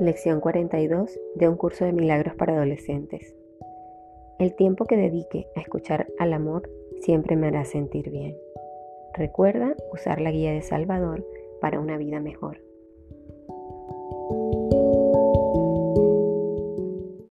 Lección 42 de un curso de milagros para adolescentes. El tiempo que dedique a escuchar al amor siempre me hará sentir bien. Recuerda usar la guía de Salvador para una vida mejor.